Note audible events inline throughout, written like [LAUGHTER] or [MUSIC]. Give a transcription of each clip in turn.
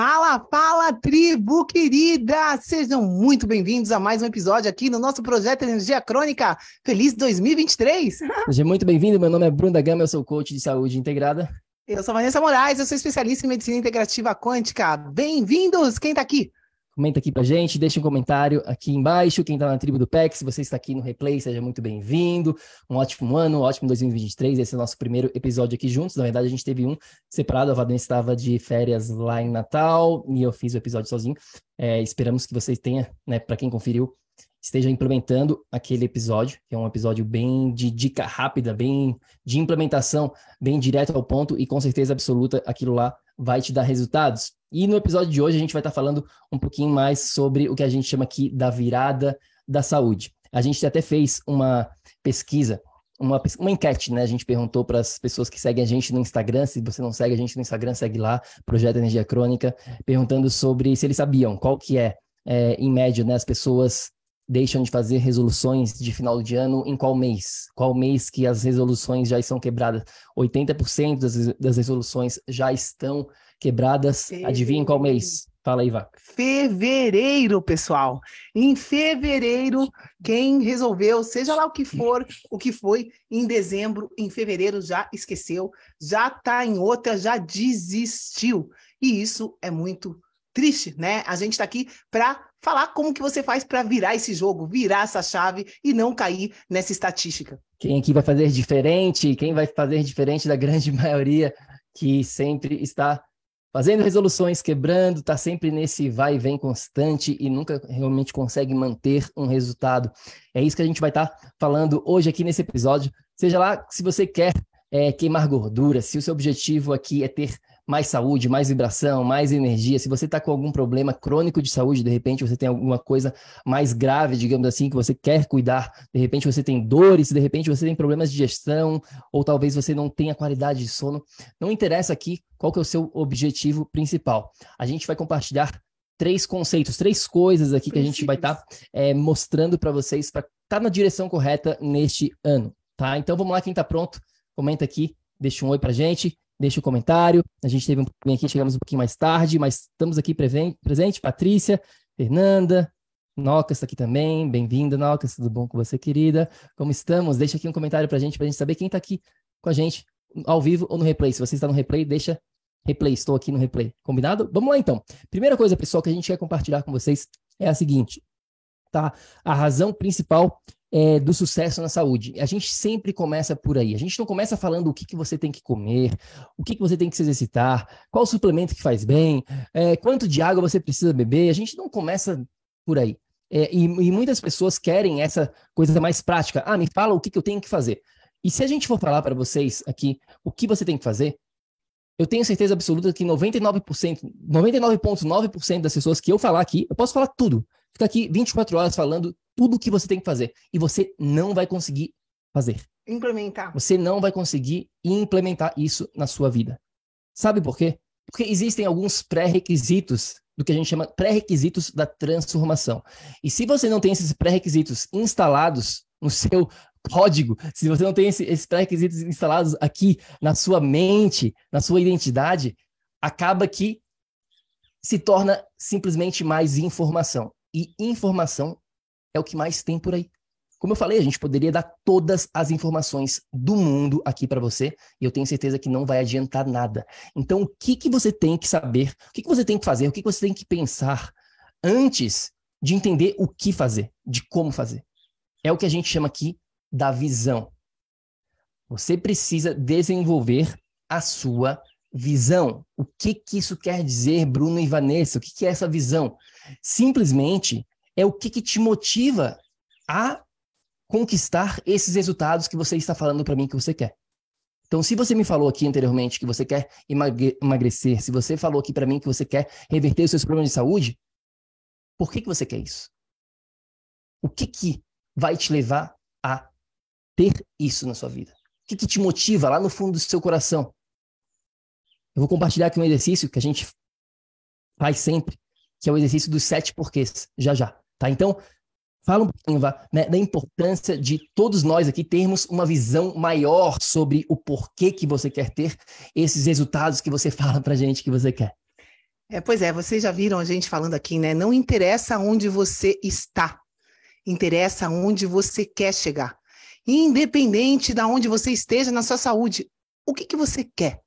Fala, fala, tribo querida! Sejam muito bem-vindos a mais um episódio aqui no nosso projeto Energia Crônica. Feliz 2023! Seja muito bem-vindo, meu nome é Bruno da Gama, eu sou coach de saúde integrada. Eu sou Vanessa Moraes, eu sou especialista em medicina integrativa quântica. Bem-vindos! Quem tá aqui? Comenta aqui pra gente, deixa um comentário aqui embaixo. Quem tá na tribo do PEC, se você está aqui no replay, seja muito bem-vindo. Um ótimo ano, um ótimo 2023. Esse é o nosso primeiro episódio aqui juntos. Na verdade, a gente teve um separado. A Vanessa estava de férias lá em Natal e eu fiz o episódio sozinho. É, esperamos que vocês tenham, né, para quem conferiu, esteja implementando aquele episódio, que é um episódio bem de dica rápida, bem de implementação, bem direto ao ponto e com certeza absoluta aquilo lá vai te dar resultados. E no episódio de hoje a gente vai estar falando um pouquinho mais sobre o que a gente chama aqui da virada da saúde. A gente até fez uma pesquisa, uma, uma enquete, né? A gente perguntou para as pessoas que seguem a gente no Instagram, se você não segue a gente no Instagram, segue lá, Projeto Energia Crônica, perguntando sobre se eles sabiam qual que é, é em média, né, as pessoas deixam de fazer resoluções de final de ano em qual mês? Qual mês que as resoluções já estão quebradas? 80% das, das resoluções já estão quebradas. Fevereiro. Adivinha qual mês? Fala aí, Vaca. Fevereiro, pessoal. Em fevereiro, quem resolveu, seja lá o que for, o que foi, em dezembro, em fevereiro já esqueceu, já está em outra, já desistiu. E isso é muito triste, né? A gente está aqui para falar como que você faz para virar esse jogo, virar essa chave e não cair nessa estatística. Quem aqui vai fazer diferente? Quem vai fazer diferente da grande [LAUGHS] maioria que sempre está fazendo resoluções, quebrando, está sempre nesse vai e vem constante e nunca realmente consegue manter um resultado. É isso que a gente vai estar tá falando hoje aqui nesse episódio. Seja lá se você quer é, queimar gordura, se o seu objetivo aqui é ter mais saúde, mais vibração, mais energia. Se você está com algum problema crônico de saúde, de repente você tem alguma coisa mais grave, digamos assim, que você quer cuidar, de repente você tem dores, de repente você tem problemas de gestão, ou talvez você não tenha qualidade de sono, não interessa aqui qual que é o seu objetivo principal. A gente vai compartilhar três conceitos, três coisas aqui que a gente vai estar tá, é, mostrando para vocês para estar tá na direção correta neste ano, tá? Então vamos lá, quem está pronto, comenta aqui, deixa um oi para gente deixa o um comentário. A gente teve um pouquinho aqui, chegamos um pouquinho mais tarde, mas estamos aqui presente. Patrícia, Fernanda, Nocas está aqui também. Bem-vinda, Nocas. Tudo bom com você, querida? Como estamos? Deixa aqui um comentário para a gente, para a gente saber quem está aqui com a gente, ao vivo ou no replay. Se você está no replay, deixa replay. Estou aqui no replay. Combinado? Vamos lá, então. Primeira coisa, pessoal, que a gente quer compartilhar com vocês é a seguinte. Tá? A razão principal é, do sucesso na saúde. A gente sempre começa por aí. A gente não começa falando o que, que você tem que comer, o que, que você tem que se exercitar, qual suplemento que faz bem, é, quanto de água você precisa beber. A gente não começa por aí. É, e, e, muitas pessoas querem essa coisa mais prática. Ah, me fala o que, que eu tenho que fazer. E se a gente for falar para vocês aqui o que você tem que fazer, eu tenho certeza absoluta que 99%, 99,9% das pessoas que eu falar aqui, eu posso falar tudo. Fica aqui 24 horas falando tudo o que você tem que fazer. E você não vai conseguir fazer. Implementar. Você não vai conseguir implementar isso na sua vida. Sabe por quê? Porque existem alguns pré-requisitos do que a gente chama pré-requisitos da transformação. E se você não tem esses pré-requisitos instalados no seu código, se você não tem esse, esses pré-requisitos instalados aqui na sua mente, na sua identidade, acaba que se torna simplesmente mais informação. E informação é o que mais tem por aí. Como eu falei, a gente poderia dar todas as informações do mundo aqui para você, e eu tenho certeza que não vai adiantar nada. Então, o que, que você tem que saber, o que, que você tem que fazer, o que, que você tem que pensar antes de entender o que fazer, de como fazer? É o que a gente chama aqui da visão. Você precisa desenvolver a sua visão. O que, que isso quer dizer, Bruno e Vanessa? O que, que é essa visão? Simplesmente é o que, que te motiva a conquistar esses resultados que você está falando para mim que você quer. Então, se você me falou aqui anteriormente que você quer emagrecer, se você falou aqui para mim que você quer reverter os seus problemas de saúde, por que, que você quer isso? O que, que vai te levar a ter isso na sua vida? O que, que te motiva lá no fundo do seu coração? Eu vou compartilhar aqui um exercício que a gente faz sempre, que é o exercício dos sete porquês, já já, tá? Então, fala um pouquinho né, da importância de todos nós aqui termos uma visão maior sobre o porquê que você quer ter esses resultados que você [LAUGHS] fala pra gente que você quer. É, pois é, vocês já viram a gente falando aqui, né? Não interessa onde você está, interessa onde você quer chegar. Independente de onde você esteja na sua saúde, o que, que você quer?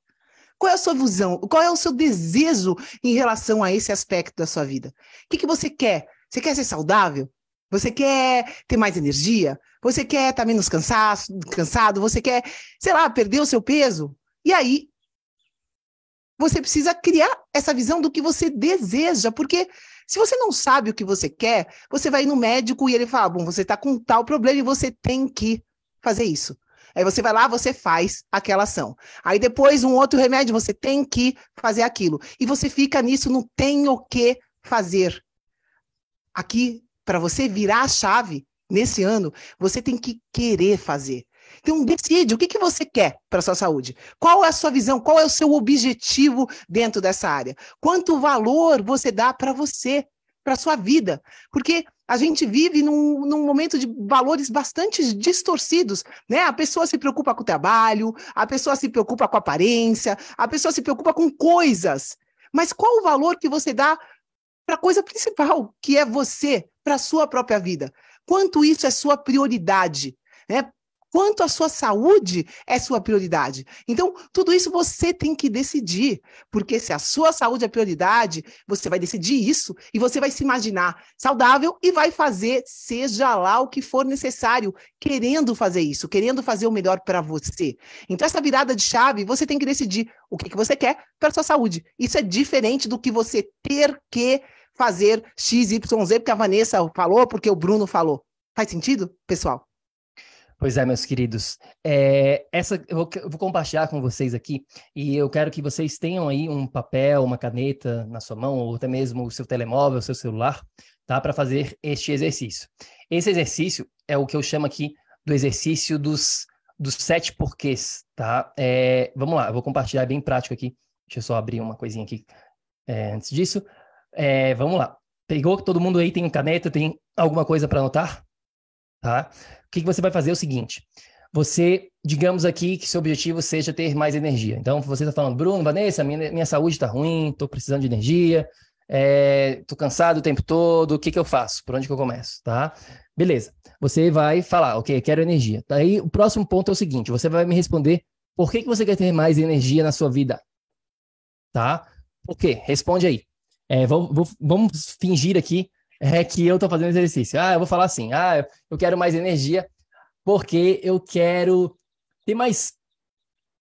Qual é a sua visão? Qual é o seu desejo em relação a esse aspecto da sua vida? O que, que você quer? Você quer ser saudável? Você quer ter mais energia? Você quer estar tá menos cansado, cansado? Você quer, sei lá, perder o seu peso? E aí, você precisa criar essa visão do que você deseja, porque se você não sabe o que você quer, você vai no médico e ele fala: bom, você está com tal problema e você tem que fazer isso. Aí você vai lá, você faz aquela ação. Aí depois, um outro remédio, você tem que fazer aquilo. E você fica nisso, não tem o que fazer. Aqui para você virar a chave nesse ano, você tem que querer fazer. Então, decide o que, que você quer para a sua saúde. Qual é a sua visão? Qual é o seu objetivo dentro dessa área? Quanto valor você dá para você, para a sua vida? Porque a gente vive num, num, momento de valores bastante distorcidos, né? A pessoa se preocupa com o trabalho, a pessoa se preocupa com a aparência, a pessoa se preocupa com coisas. Mas qual o valor que você dá para a coisa principal, que é você, para a sua própria vida. Quanto isso é sua prioridade, né? Quanto a sua saúde é sua prioridade. Então, tudo isso você tem que decidir, porque se a sua saúde é prioridade, você vai decidir isso e você vai se imaginar saudável e vai fazer seja lá o que for necessário, querendo fazer isso, querendo fazer o melhor para você. Então, essa virada de chave, você tem que decidir o que, que você quer para sua saúde. Isso é diferente do que você ter que fazer XYZ, porque a Vanessa falou, porque o Bruno falou. Faz sentido, pessoal? Pois é, meus queridos. É, essa eu vou, eu vou, compartilhar com vocês aqui e eu quero que vocês tenham aí um papel, uma caneta na sua mão ou até mesmo o seu telemóvel, o seu celular, tá, para fazer este exercício. Esse exercício é o que eu chamo aqui do exercício dos dos sete porquês, tá? É, vamos lá, eu vou compartilhar bem prático aqui. Deixa eu só abrir uma coisinha aqui é, antes disso. É, vamos lá. Pegou todo mundo aí tem caneta, tem alguma coisa para anotar? Tá? Que, que você vai fazer é o seguinte: você, digamos aqui que seu objetivo seja ter mais energia. Então, você está falando, Bruno, Vanessa, minha, minha saúde está ruim, estou precisando de energia, estou é, cansado o tempo todo, o que, que eu faço? Por onde que eu começo? Tá? Beleza. Você vai falar, ok, quero energia. Daí, o próximo ponto é o seguinte: você vai me responder por que, que você quer ter mais energia na sua vida? Tá? Por quê? Responde aí. É, vamos fingir aqui é, que eu estou fazendo exercício. Ah, eu vou falar assim: ah, eu quero mais energia porque eu quero ter mais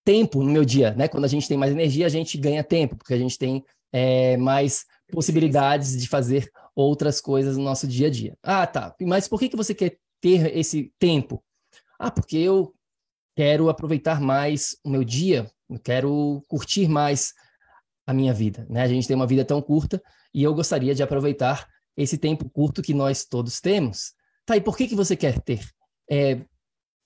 tempo no meu dia, né? Quando a gente tem mais energia, a gente ganha tempo, porque a gente tem é, mais possibilidades de fazer outras coisas no nosso dia a dia. Ah, tá. Mas por que, que você quer ter esse tempo? Ah, porque eu quero aproveitar mais o meu dia, eu quero curtir mais a minha vida. Né? A gente tem uma vida tão curta e eu gostaria de aproveitar esse tempo curto que nós todos temos. Tá, e por que, que você quer ter é,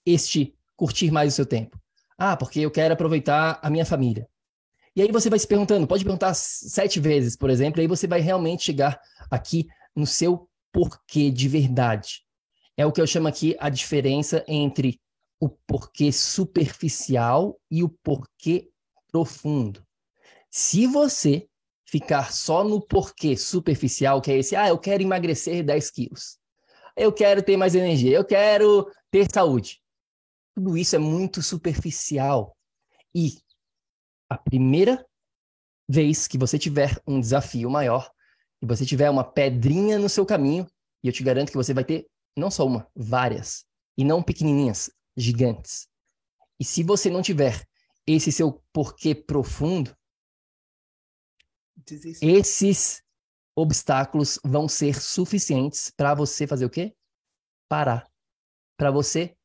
este curtir mais o seu tempo? Ah, porque eu quero aproveitar a minha família. E aí você vai se perguntando, pode perguntar sete vezes, por exemplo, e aí você vai realmente chegar aqui no seu porquê de verdade. É o que eu chamo aqui a diferença entre o porquê superficial e o porquê profundo. Se você ficar só no porquê superficial, que é esse, ah, eu quero emagrecer 10 quilos, eu quero ter mais energia, eu quero ter saúde. Tudo isso é muito superficial. E a primeira vez que você tiver um desafio maior, e você tiver uma pedrinha no seu caminho, e eu te garanto que você vai ter não só uma, várias, e não pequenininhas, gigantes. E se você não tiver esse seu porquê profundo, Esses obstáculos vão ser suficientes para você fazer o quê? Parar. Para você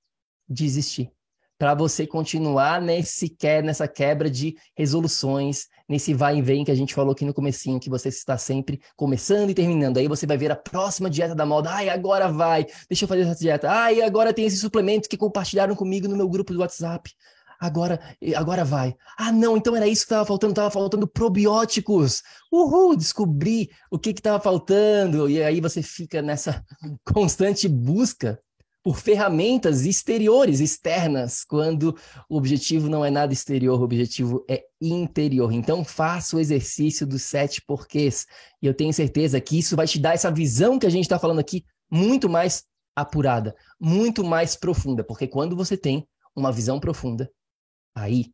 desistir para você continuar nesse que, nessa quebra de resoluções, nesse vai e vem que a gente falou aqui no comecinho, que você está sempre começando e terminando. Aí você vai ver a próxima dieta da moda. Ai, agora vai. Deixa eu fazer essa dieta. Ai, agora tem esse suplemento que compartilharam comigo no meu grupo do WhatsApp. Agora, agora vai. Ah, não, então era isso que estava faltando, estava faltando probióticos. Uhul, descobri o que estava faltando. E aí você fica nessa [LAUGHS] constante busca por ferramentas exteriores, externas, quando o objetivo não é nada exterior, o objetivo é interior. Então, faça o exercício dos sete porquês. E eu tenho certeza que isso vai te dar essa visão que a gente está falando aqui muito mais apurada, muito mais profunda. Porque quando você tem uma visão profunda, aí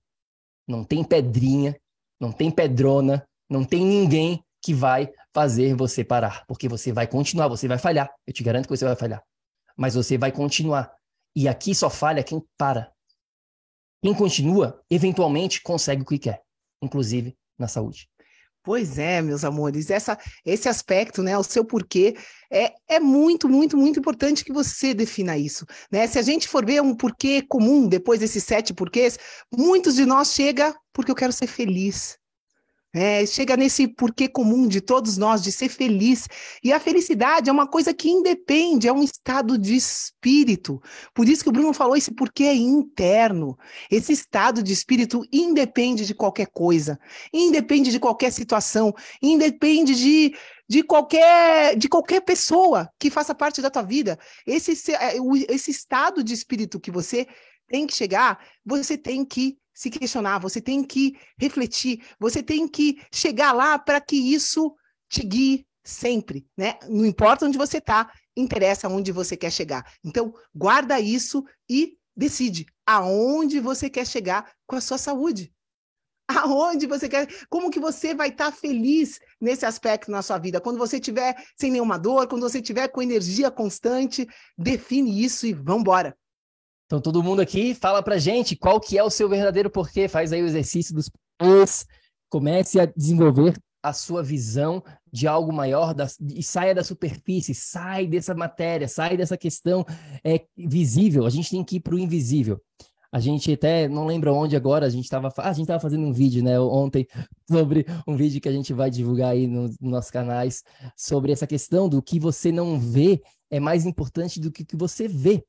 não tem pedrinha, não tem pedrona, não tem ninguém que vai fazer você parar. Porque você vai continuar, você vai falhar. Eu te garanto que você vai falhar mas você vai continuar. E aqui só falha quem para. Quem continua, eventualmente consegue o que quer, inclusive na saúde. Pois é, meus amores, essa, esse aspecto, né, o seu porquê, é, é muito, muito, muito importante que você defina isso, né? Se a gente for ver um porquê comum depois desses sete porquês, muitos de nós chega porque eu quero ser feliz, é, chega nesse porquê comum de todos nós de ser feliz. E a felicidade é uma coisa que independe, é um estado de espírito. Por isso que o Bruno falou esse porquê é interno. Esse estado de espírito independe de qualquer coisa, independe de qualquer situação, independe de, de qualquer de qualquer pessoa que faça parte da tua vida. Esse, é, esse estado de espírito que você tem que chegar, você tem que se questionar, você tem que refletir, você tem que chegar lá para que isso te guie sempre, né? Não importa onde você está, interessa onde você quer chegar. Então, guarda isso e decide aonde você quer chegar com a sua saúde. Aonde você quer, como que você vai estar tá feliz nesse aspecto na sua vida? Quando você estiver sem nenhuma dor, quando você estiver com energia constante, define isso e vamos embora. Então todo mundo aqui fala pra gente qual que é o seu verdadeiro porquê, faz aí o exercício dos porquês, comece a desenvolver a sua visão de algo maior da, e saia da superfície, sai dessa matéria, sai dessa questão é, visível. A gente tem que ir para o invisível. A gente até não lembra onde agora, a gente estava ah, a gente estava fazendo um vídeo, né, ontem, [LAUGHS] sobre um vídeo que a gente vai divulgar aí nos no nossos canais, sobre essa questão do que você não vê é mais importante do que o que você vê.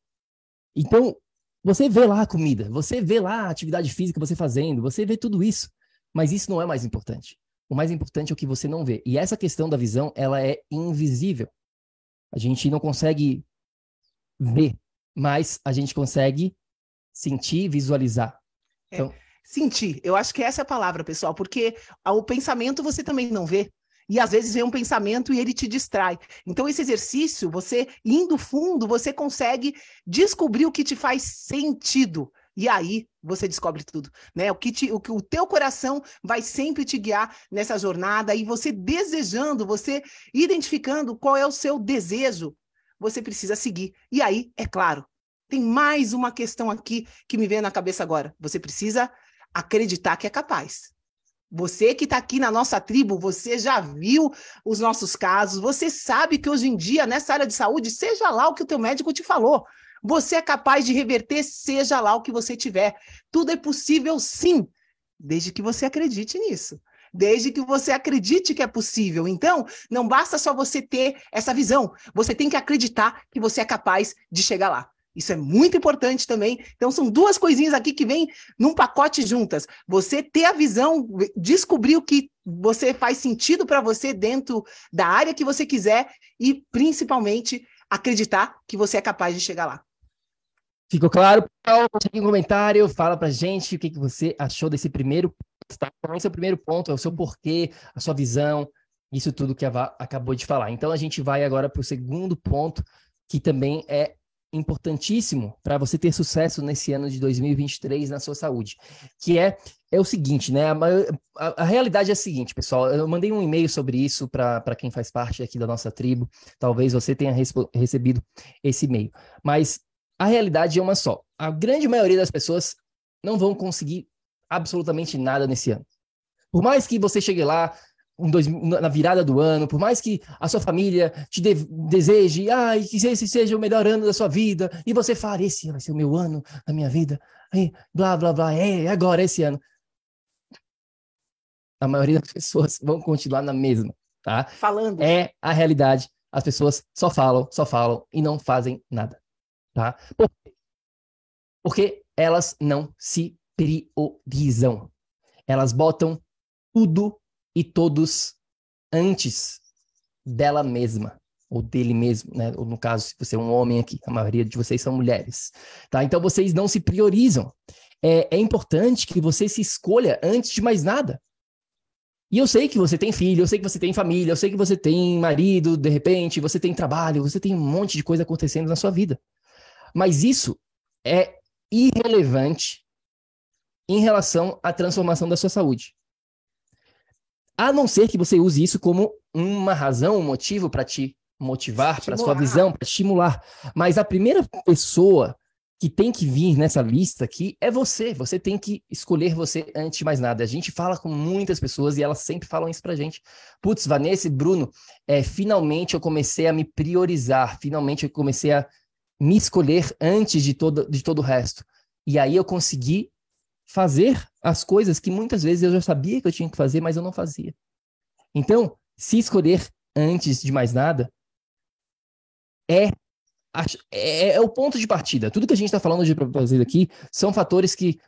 Então, você vê lá a comida, você vê lá a atividade física você fazendo, você vê tudo isso. Mas isso não é mais importante. O mais importante é o que você não vê. E essa questão da visão, ela é invisível. A gente não consegue ver, mas a gente consegue sentir, visualizar. É, então... Sentir, eu acho que essa é a palavra, pessoal, porque o pensamento você também não vê. E às vezes vem um pensamento e ele te distrai. Então, esse exercício, você indo fundo, você consegue descobrir o que te faz sentido. E aí você descobre tudo, né? O que, te, o que o teu coração vai sempre te guiar nessa jornada e você desejando, você identificando qual é o seu desejo, você precisa seguir. E aí, é claro, tem mais uma questão aqui que me vem na cabeça agora. Você precisa acreditar que é capaz. Você que está aqui na nossa tribo, você já viu os nossos casos, você sabe que hoje em dia, nessa área de saúde, seja lá o que o teu médico te falou, você é capaz de reverter, seja lá o que você tiver. Tudo é possível sim, desde que você acredite nisso. Desde que você acredite que é possível. Então, não basta só você ter essa visão, você tem que acreditar que você é capaz de chegar lá. Isso é muito importante também. Então, são duas coisinhas aqui que vêm num pacote juntas. Você ter a visão, descobrir o que você faz sentido para você dentro da área que você quiser e, principalmente, acreditar que você é capaz de chegar lá. Ficou claro? Deixa aqui um comentário, fala pra gente o que, que você achou desse primeiro tá? Então, esse é o primeiro ponto, é o seu porquê, a sua visão, isso tudo que a Vá acabou de falar. Então, a gente vai agora para o segundo ponto, que também é importantíssimo para você ter sucesso nesse ano de 2023 na sua saúde, que é é o seguinte, né? A, a, a realidade é a seguinte, pessoal. Eu mandei um e-mail sobre isso para quem faz parte aqui da nossa tribo. Talvez você tenha recebido esse e-mail. Mas a realidade é uma só. A grande maioria das pessoas não vão conseguir absolutamente nada nesse ano. Por mais que você chegue lá dois, na virada do ano, por mais que a sua família te de, deseje, ai, que esse seja o melhor ano da sua vida, e você fale, esse vai ser o meu ano da minha vida, aí, blá, blá, blá, é agora, esse ano. A maioria das pessoas [LAUGHS] vão continuar na mesma, tá? Falando. É a realidade. As pessoas só falam, só falam e não fazem nada, tá? Por quê? Porque elas não se priorizam. Elas botam tudo e todos antes dela mesma ou dele mesmo, né? Ou no caso, se você é um homem aqui, a maioria de vocês são mulheres, tá? Então vocês não se priorizam. É, é importante que você se escolha antes de mais nada. E eu sei que você tem filho, eu sei que você tem família, eu sei que você tem marido, de repente, você tem trabalho, você tem um monte de coisa acontecendo na sua vida. Mas isso é irrelevante em relação à transformação da sua saúde. A não ser que você use isso como uma razão, um motivo para te motivar, para sua visão, para estimular. Mas a primeira pessoa que tem que vir nessa lista aqui é você. Você tem que escolher você antes de mais nada. A gente fala com muitas pessoas e elas sempre falam isso pra gente. Putz, Vanessa e Bruno, é, finalmente eu comecei a me priorizar, finalmente eu comecei a me escolher antes de todo, de todo o resto. E aí eu consegui fazer as coisas que muitas vezes eu já sabia que eu tinha que fazer, mas eu não fazia. Então, se escolher antes de mais nada é, é, é o ponto de partida. Tudo que a gente está falando de fazer aqui são fatores que,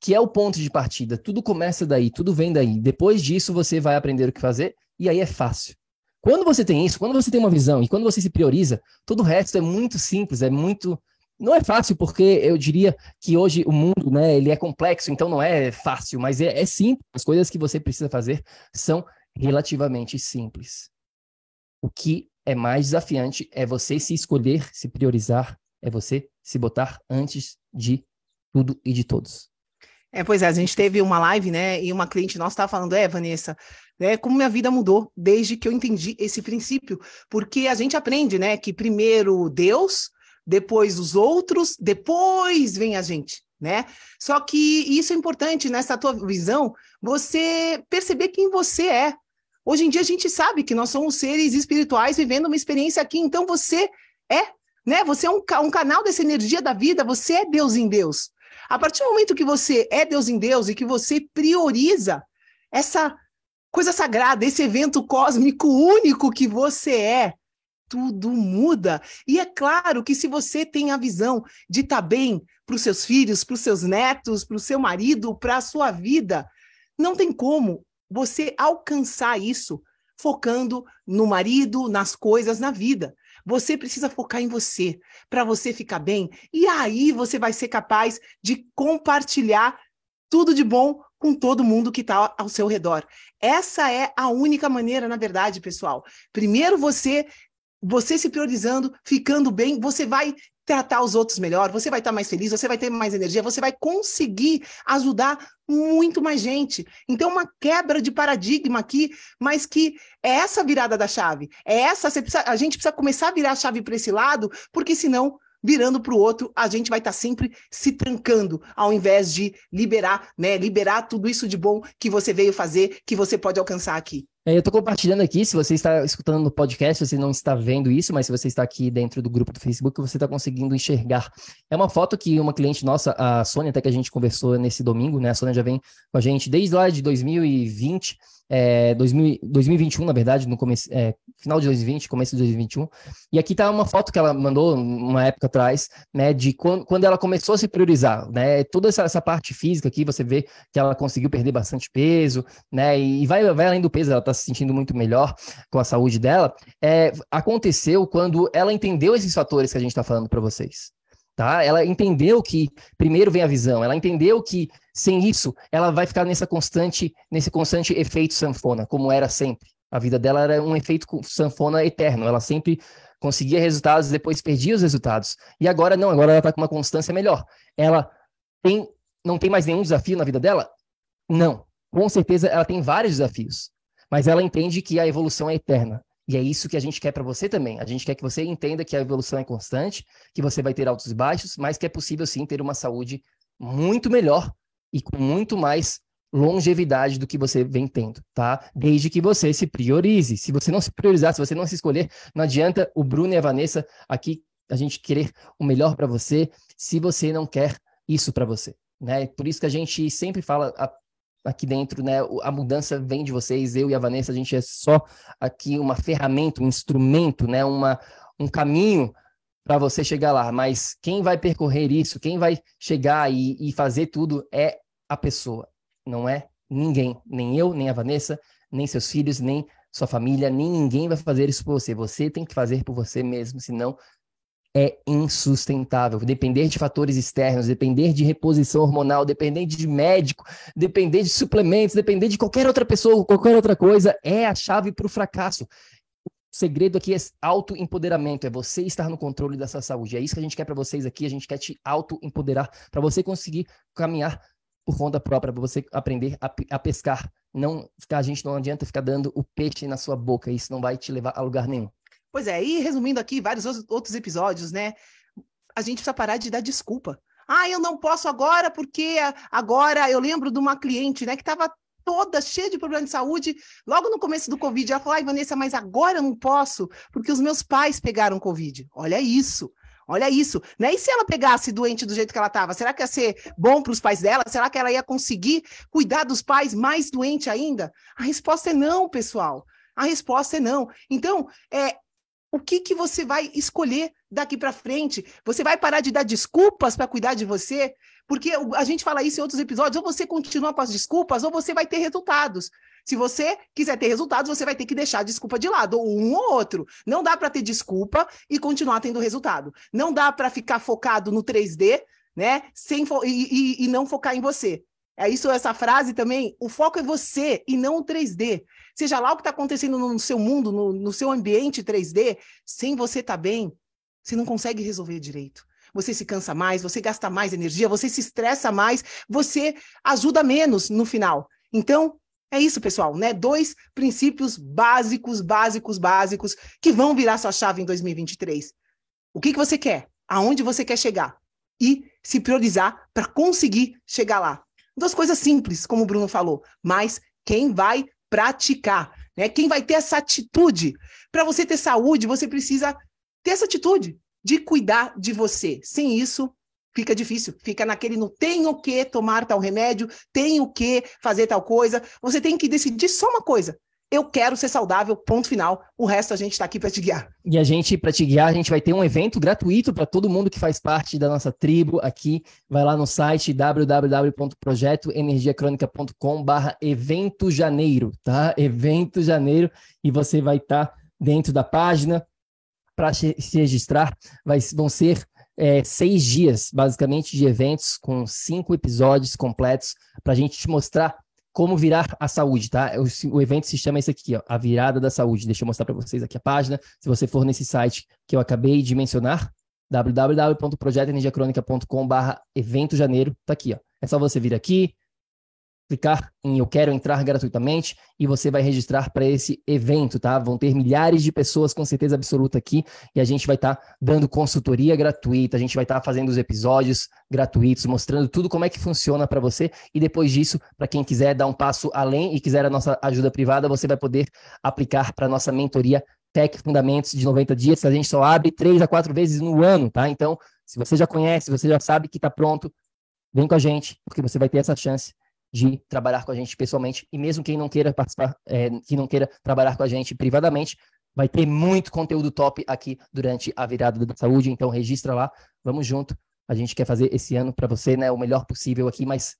que é o ponto de partida. Tudo começa daí, tudo vem daí. Depois disso, você vai aprender o que fazer e aí é fácil. Quando você tem isso, quando você tem uma visão e quando você se prioriza, todo o resto é muito simples, é muito não é fácil, porque eu diria que hoje o mundo, né, ele é complexo, então não é fácil, mas é, é simples. As coisas que você precisa fazer são relativamente simples. O que é mais desafiante é você se escolher, se priorizar, é você se botar antes de tudo e de todos. É, pois é, a gente teve uma live, né, e uma cliente nossa estava falando, é, Vanessa, né, como minha vida mudou desde que eu entendi esse princípio, porque a gente aprende, né, que primeiro Deus, depois os outros, depois vem a gente, né? Só que isso é importante nessa tua visão, você perceber quem você é. Hoje em dia a gente sabe que nós somos seres espirituais vivendo uma experiência aqui, então você é, né? Você é um, um canal dessa energia da vida, você é Deus em Deus. A partir do momento que você é Deus em Deus e que você prioriza essa coisa sagrada, esse evento cósmico único que você é, tudo muda. E é claro que se você tem a visão de estar tá bem para os seus filhos, para os seus netos, para o seu marido, para a sua vida, não tem como você alcançar isso focando no marido, nas coisas, na vida. Você precisa focar em você, para você ficar bem, e aí você vai ser capaz de compartilhar tudo de bom com todo mundo que está ao seu redor. Essa é a única maneira, na verdade, pessoal. Primeiro você você se priorizando, ficando bem, você vai tratar os outros melhor, você vai estar mais feliz, você vai ter mais energia, você vai conseguir ajudar muito mais gente. Então, uma quebra de paradigma aqui, mas que é essa virada da chave. É essa, precisa, a gente precisa começar a virar a chave para esse lado, porque senão virando para o outro, a gente vai estar tá sempre se trancando, ao invés de liberar, né? Liberar tudo isso de bom que você veio fazer, que você pode alcançar aqui. É, eu estou compartilhando aqui, se você está escutando no podcast, você não está vendo isso, mas se você está aqui dentro do grupo do Facebook, você está conseguindo enxergar. É uma foto que uma cliente nossa, a Sônia, até que a gente conversou nesse domingo, né? A Sônia já vem com a gente desde lá de 2020, é, 2000, 2021, na verdade, no começo, é, final de 2020, começo de 2021. E aqui está uma foto que ela mandou uma época atrás, né, de quando, quando ela começou a se priorizar, né? Toda essa, essa parte física aqui, você vê que ela conseguiu perder bastante peso, né? E vai, vai além do peso, ela está se sentindo muito melhor com a saúde dela. É, aconteceu quando ela entendeu esses fatores que a gente está falando para vocês. tá? Ela entendeu que primeiro vem a visão, ela entendeu que sem isso ela vai ficar nessa constante, nesse constante efeito sanfona, como era sempre. A vida dela era um efeito sanfona eterno, ela sempre conseguia resultados, depois perdia os resultados. E agora não, agora ela está com uma constância melhor. Ela tem, não tem mais nenhum desafio na vida dela? Não. Com certeza ela tem vários desafios, mas ela entende que a evolução é eterna. E é isso que a gente quer para você também. A gente quer que você entenda que a evolução é constante, que você vai ter altos e baixos, mas que é possível sim ter uma saúde muito melhor e com muito mais longevidade do que você vem tendo, tá? Desde que você se priorize. Se você não se priorizar, se você não se escolher, não adianta o Bruno e a Vanessa aqui a gente querer o melhor para você, se você não quer isso para você, né? Por isso que a gente sempre fala aqui dentro, né? A mudança vem de vocês, eu e a Vanessa, a gente é só aqui uma ferramenta, um instrumento, né? Uma, um caminho para você chegar lá. Mas quem vai percorrer isso, quem vai chegar e, e fazer tudo é a pessoa, não é ninguém, nem eu, nem a Vanessa, nem seus filhos, nem sua família, nem ninguém vai fazer isso por você. Você tem que fazer por você mesmo, senão é insustentável. Depender de fatores externos, depender de reposição hormonal, depender de médico, depender de suplementos, depender de qualquer outra pessoa, qualquer outra coisa, é a chave para o fracasso. O segredo aqui é autoempoderamento, é você estar no controle dessa saúde. É isso que a gente quer para vocês aqui, a gente quer te autoempoderar para você conseguir caminhar por conta própria, para você aprender a, a pescar. Não, a gente não adianta ficar dando o peixe na sua boca, isso não vai te levar a lugar nenhum. Pois é, e resumindo aqui vários outros episódios, né? A gente precisa parar de dar desculpa. Ah, eu não posso agora porque agora eu lembro de uma cliente, né, que estava toda cheia de problema de saúde. Logo no começo do Covid, ela falou: ai, Vanessa, mas agora eu não posso, porque os meus pais pegaram Covid. Olha isso. Olha isso, né? E se ela pegasse doente do jeito que ela estava, será que ia ser bom para os pais dela? Será que ela ia conseguir cuidar dos pais mais doente ainda? A resposta é não, pessoal. A resposta é não. Então, é, o que, que você vai escolher daqui para frente? Você vai parar de dar desculpas para cuidar de você? Porque a gente fala isso em outros episódios, ou você continua com as desculpas, ou você vai ter resultados. Se você quiser ter resultados, você vai ter que deixar a desculpa de lado, ou um ou outro. Não dá para ter desculpa e continuar tendo resultado. Não dá para ficar focado no 3D, né? Sem e, e, e não focar em você. É isso, essa frase também. O foco é você e não o 3D. Seja lá o que está acontecendo no seu mundo, no, no seu ambiente 3D, sem você estar tá bem, você não consegue resolver direito. Você se cansa mais, você gasta mais energia, você se estressa mais, você ajuda menos no final. Então, é isso, pessoal, né? Dois princípios básicos, básicos, básicos que vão virar sua chave em 2023. O que, que você quer? Aonde você quer chegar? E se priorizar para conseguir chegar lá. Duas coisas simples, como o Bruno falou, mas quem vai praticar, né? Quem vai ter essa atitude? Para você ter saúde, você precisa ter essa atitude de cuidar de você. Sem isso, fica difícil. Fica naquele não tenho que tomar tal remédio, tenho que fazer tal coisa. Você tem que decidir só uma coisa: eu quero ser saudável, ponto final. O resto a gente está aqui para te guiar. E a gente, para te guiar, a gente vai ter um evento gratuito para todo mundo que faz parte da nossa tribo aqui. Vai lá no site www.projetoenergiacronica.com barra evento janeiro, tá? Evento janeiro. E você vai estar tá dentro da página para se registrar. Vai, vão ser é, seis dias, basicamente, de eventos com cinco episódios completos para a gente te mostrar como virar a saúde, tá? O, o, evento se chama esse aqui, ó, a virada da saúde. Deixa eu mostrar para vocês aqui a página. Se você for nesse site que eu acabei de mencionar, www.projetoenergiacronica.com/barra evento janeiro, tá aqui, ó. É só você vir aqui, clicar em eu quero entrar gratuitamente e você vai registrar para esse evento, tá? Vão ter milhares de pessoas com certeza absoluta aqui e a gente vai estar tá dando consultoria gratuita, a gente vai estar tá fazendo os episódios gratuitos, mostrando tudo como é que funciona para você e depois disso, para quem quiser dar um passo além e quiser a nossa ajuda privada, você vai poder aplicar para nossa mentoria Tech Fundamentos de 90 dias, que a gente só abre três a quatro vezes no ano, tá? Então, se você já conhece, você já sabe que está pronto, vem com a gente, porque você vai ter essa chance de trabalhar com a gente pessoalmente. E mesmo quem não queira participar, é, que não queira trabalhar com a gente privadamente, vai ter muito conteúdo top aqui durante a virada da saúde. Então registra lá, vamos junto. A gente quer fazer esse ano para você, né, o melhor possível aqui, mas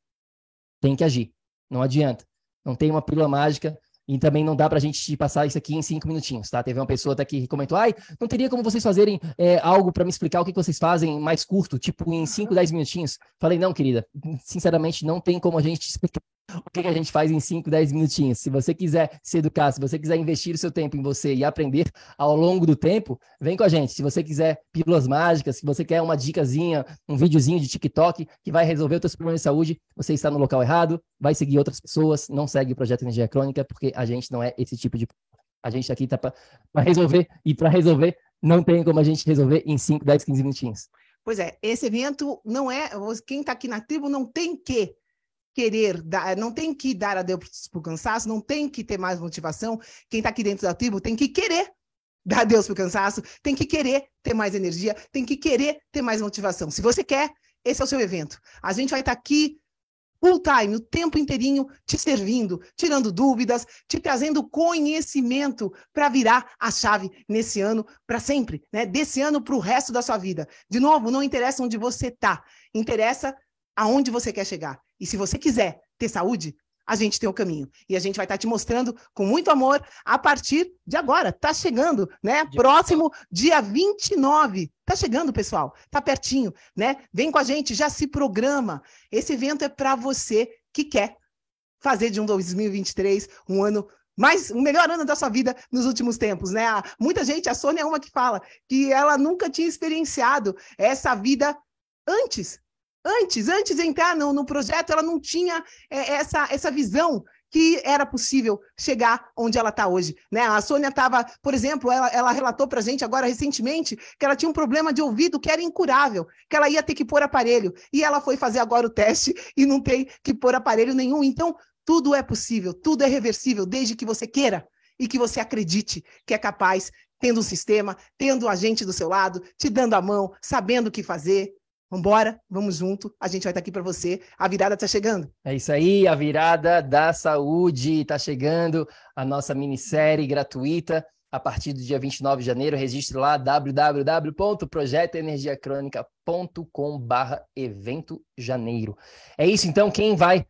tem que agir. Não adianta. Não tem uma pílula mágica, E também não dá para a gente passar isso aqui em cinco minutinhos, tá? Teve uma pessoa até que comentou, ai, não teria como vocês fazerem é, algo para me explicar o que, vocês fazem mais curto, tipo em cinco, dez minutinhos. Falei, não, querida, sinceramente não tem como a gente explicar o que, a gente faz em 5, 10 minutinhos. Se você quiser se educar, se você quiser investir o seu tempo em você e aprender ao longo do tempo, vem com a gente. Se você quiser pílulas mágicas, se você quer uma dicasinha, um videozinho de TikTok que vai resolver os seus problemas de saúde, você está no local errado, vai seguir outras pessoas, não segue o Projeto Energia Crônica, porque a gente não é esse tipo de... A gente aqui está para resolver, e para resolver, não tem como a gente resolver em 5, 10, 15 minutinhos. Pois é, esse evento não é... Quem está aqui na tribo não tem que querer dar, não tem que dar adeus para o cansaço, não tem que ter mais motivação. Quem está aqui dentro da tribo tem que querer dar adeus para o cansaço, tem que querer ter mais energia, tem que querer ter mais motivação. Se você quer, esse é o seu evento. A gente vai estar tá aqui full time, o tempo inteirinho te servindo, tirando dúvidas, te trazendo conhecimento para virar a chave nesse ano para sempre, né? Desse ano para o resto da sua vida. De novo, não interessa onde você está, interessa aonde você quer chegar. E se você quiser ter saúde, a gente tem o caminho. E a gente vai estar te mostrando com muito amor a partir de agora. Tá chegando, né? Próximo dia 29. Tá chegando, pessoal. Tá pertinho, né? Vem com a gente, já se programa. Esse evento é para você que quer fazer de um 2023 um ano mais o melhor ano da sua vida nos últimos tempos, né? Muita gente, a Sônia é uma que fala que ela nunca tinha experienciado essa vida antes, Antes, antes de entrar no, no projeto, ela não tinha é, essa, essa visão que era possível chegar onde ela está hoje. Né? A Sônia estava, por exemplo, ela, ela relatou para a gente agora recentemente que ela tinha um problema de ouvido que era incurável, que ela ia ter que pôr aparelho. E ela foi fazer agora o teste e não tem que pôr aparelho nenhum. Então, tudo é possível, tudo é reversível, desde que você queira e que você acredite que é capaz, tendo um sistema, tendo a gente do seu lado, te dando a mão, sabendo o que fazer, Vambora, vamos junto, a gente vai estar aqui para você. A virada está chegando. É isso aí, a virada da saúde está chegando, a nossa minissérie gratuita a partir do dia 29 de janeiro. Registre lá www.projetoenergiacronica.com/barra evento janeiro. É isso então, quem vai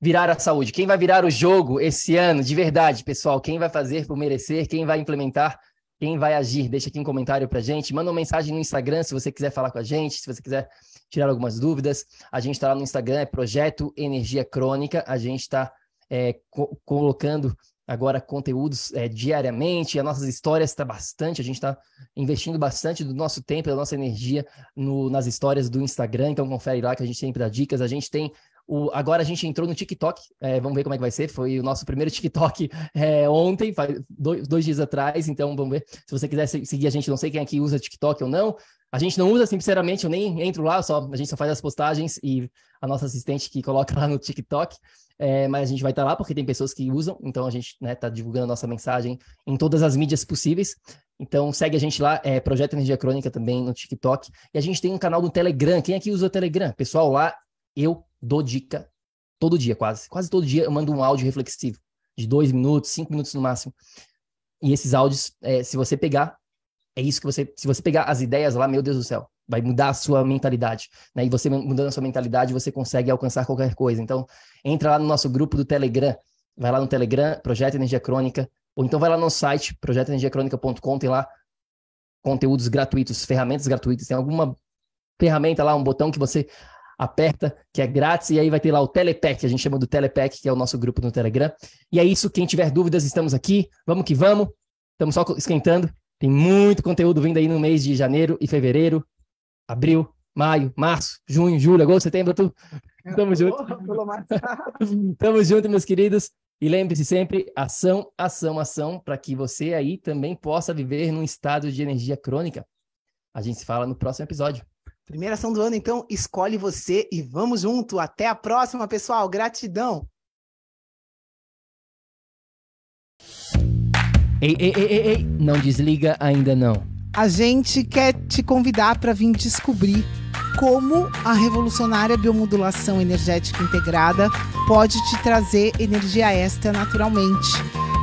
virar a saúde? Quem vai virar o jogo esse ano de verdade, pessoal? Quem vai fazer por merecer? Quem vai implementar quem vai agir? Deixa aqui um comentário pra gente. Manda uma mensagem no Instagram se você quiser falar com a gente, se você quiser tirar algumas dúvidas. A gente está lá no Instagram, é Projeto Energia Crônica. A gente está é, co colocando agora conteúdos é, diariamente. As nossas histórias está bastante. A gente está investindo bastante do nosso tempo, da nossa energia no, nas histórias do Instagram. Então confere lá que a gente sempre dá dicas. A gente tem o, agora a gente entrou no TikTok, é, vamos ver como é que vai ser. Foi o nosso primeiro TikTok [LAUGHS] é, ontem, dois, dois, dias atrás. Então vamos ver. Se você quiser seguir a gente, não sei quem aqui usa TikTok ou não. A gente não usa, sinceramente, eu nem entro lá, só, a gente só faz as postagens e a nossa assistente que coloca lá no TikTok. É, mas a gente vai estar lá porque tem pessoas que usam, então a gente está né, tá divulgando a nossa mensagem em todas as mídias possíveis. Então segue a gente lá, é Projeto Energia Crônica também no TikTok. E a gente tem um canal do Telegram. Quem aqui usa o Telegram? Pessoal, lá eu dou dica todo dia, quase. Quase todo dia eu mando um áudio reflexivo, de dois minutos, cinco minutos no máximo. E esses áudios, é, se você pegar, é isso que você. Se você pegar as ideias lá, meu Deus do céu, vai mudar a sua mentalidade. Né? E você mudando a sua mentalidade, você consegue alcançar qualquer coisa. Então, entra lá no nosso grupo do Telegram. Vai lá no Telegram, Projeto Energia Crônica, ou então vai lá no site, projetoenergiacronica.com, tem lá conteúdos gratuitos, ferramentas gratuitas, tem alguma ferramenta lá, um botão que você aperta, que é grátis, e aí vai ter lá o Telepack, a gente chama do Telepack, que é o nosso grupo no Telegram. E é isso, quem tiver dúvidas, estamos aqui, vamos que vamos, estamos só esquentando, tem muito conteúdo vindo aí no mês de janeiro e fevereiro, abril, maio, março, junho, julho, agosto, setembro, tudo. Tamo junto. [LAUGHS] Tamo junto, meus queridos. E lembre-se sempre, ação, ação, ação, para que você aí também possa viver num estado de energia crônica. A gente se fala no próximo episódio. Primeira ação do ano, então, escolhe você e vamos junto. Até a próxima, pessoal. Gratidão. Ei, ei, ei, ei, ei, não desliga ainda não. A gente quer te convidar para vir descobrir como a revolucionária biomodulação energética integrada pode te trazer energia extra naturalmente